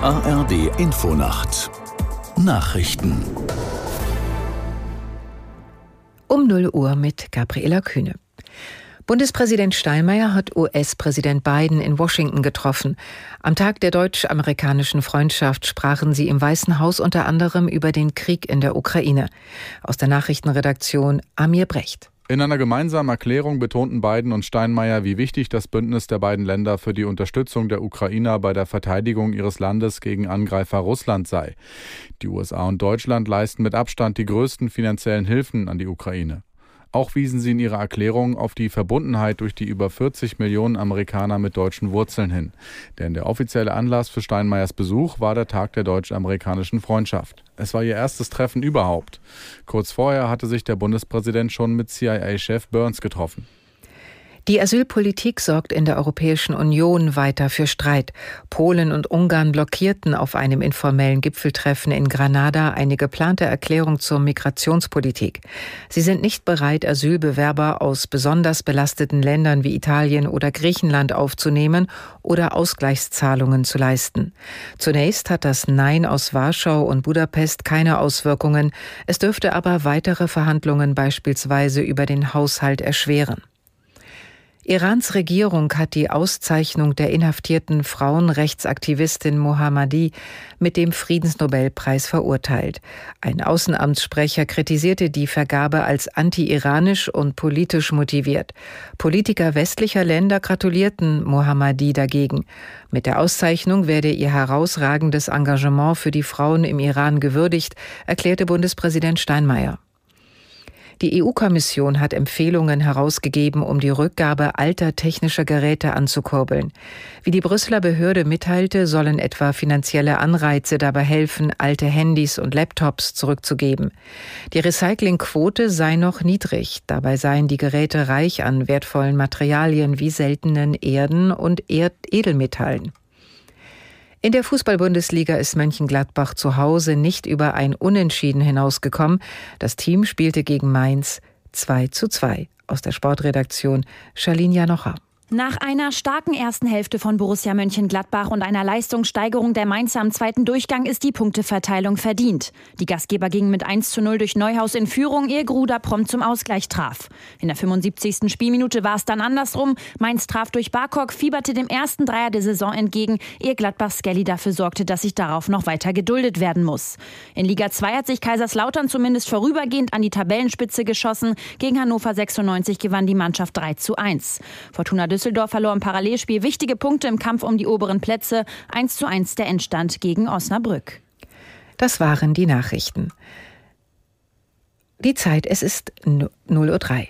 ARD Infonacht Nachrichten um 0 Uhr mit Gabriela Kühne. Bundespräsident Steinmeier hat US-Präsident Biden in Washington getroffen. Am Tag der deutsch-amerikanischen Freundschaft sprachen sie im Weißen Haus unter anderem über den Krieg in der Ukraine. Aus der Nachrichtenredaktion Amir Brecht. In einer gemeinsamen Erklärung betonten Biden und Steinmeier, wie wichtig das Bündnis der beiden Länder für die Unterstützung der Ukrainer bei der Verteidigung ihres Landes gegen Angreifer Russland sei. Die USA und Deutschland leisten mit Abstand die größten finanziellen Hilfen an die Ukraine. Auch wiesen sie in ihrer Erklärung auf die Verbundenheit durch die über 40 Millionen Amerikaner mit deutschen Wurzeln hin. Denn der offizielle Anlass für Steinmeiers Besuch war der Tag der deutsch-amerikanischen Freundschaft. Es war ihr erstes Treffen überhaupt. Kurz vorher hatte sich der Bundespräsident schon mit CIA-Chef Burns getroffen. Die Asylpolitik sorgt in der Europäischen Union weiter für Streit. Polen und Ungarn blockierten auf einem informellen Gipfeltreffen in Granada eine geplante Erklärung zur Migrationspolitik. Sie sind nicht bereit, Asylbewerber aus besonders belasteten Ländern wie Italien oder Griechenland aufzunehmen oder Ausgleichszahlungen zu leisten. Zunächst hat das Nein aus Warschau und Budapest keine Auswirkungen. Es dürfte aber weitere Verhandlungen beispielsweise über den Haushalt erschweren. Irans Regierung hat die Auszeichnung der inhaftierten Frauenrechtsaktivistin Mohammadi mit dem Friedensnobelpreis verurteilt. Ein Außenamtssprecher kritisierte die Vergabe als anti-iranisch und politisch motiviert. Politiker westlicher Länder gratulierten Mohammadi dagegen. Mit der Auszeichnung werde ihr herausragendes Engagement für die Frauen im Iran gewürdigt, erklärte Bundespräsident Steinmeier. Die EU-Kommission hat Empfehlungen herausgegeben, um die Rückgabe alter technischer Geräte anzukurbeln. Wie die Brüsseler Behörde mitteilte, sollen etwa finanzielle Anreize dabei helfen, alte Handys und Laptops zurückzugeben. Die Recyclingquote sei noch niedrig. Dabei seien die Geräte reich an wertvollen Materialien wie seltenen Erden und Edelmetallen. In der Fußball-Bundesliga ist Mönchengladbach zu Hause nicht über ein Unentschieden hinausgekommen. Das Team spielte gegen Mainz 2 zu 2. Aus der Sportredaktion Charlene Janocher. Nach einer starken ersten Hälfte von Borussia Mönchengladbach und einer Leistungssteigerung der Mainzer am zweiten Durchgang ist die Punkteverteilung verdient. Die Gastgeber gingen mit 1 zu 0 durch Neuhaus in Führung, ehe Gruder prompt zum Ausgleich traf. In der 75. Spielminute war es dann andersrum. Mainz traf durch Barkok, fieberte dem ersten Dreier der Saison entgegen, ehe Gladbach Skelly dafür sorgte, dass sich darauf noch weiter geduldet werden muss. In Liga 2 hat sich Kaiserslautern zumindest vorübergehend an die Tabellenspitze geschossen. Gegen Hannover 96 gewann die Mannschaft 3 zu 1. Fortuna Düsseldorf verlor im Parallelspiel wichtige Punkte im Kampf um die oberen Plätze. 1 zu 1 der Endstand gegen Osnabrück. Das waren die Nachrichten. Die Zeit, es ist 0.03 Uhr.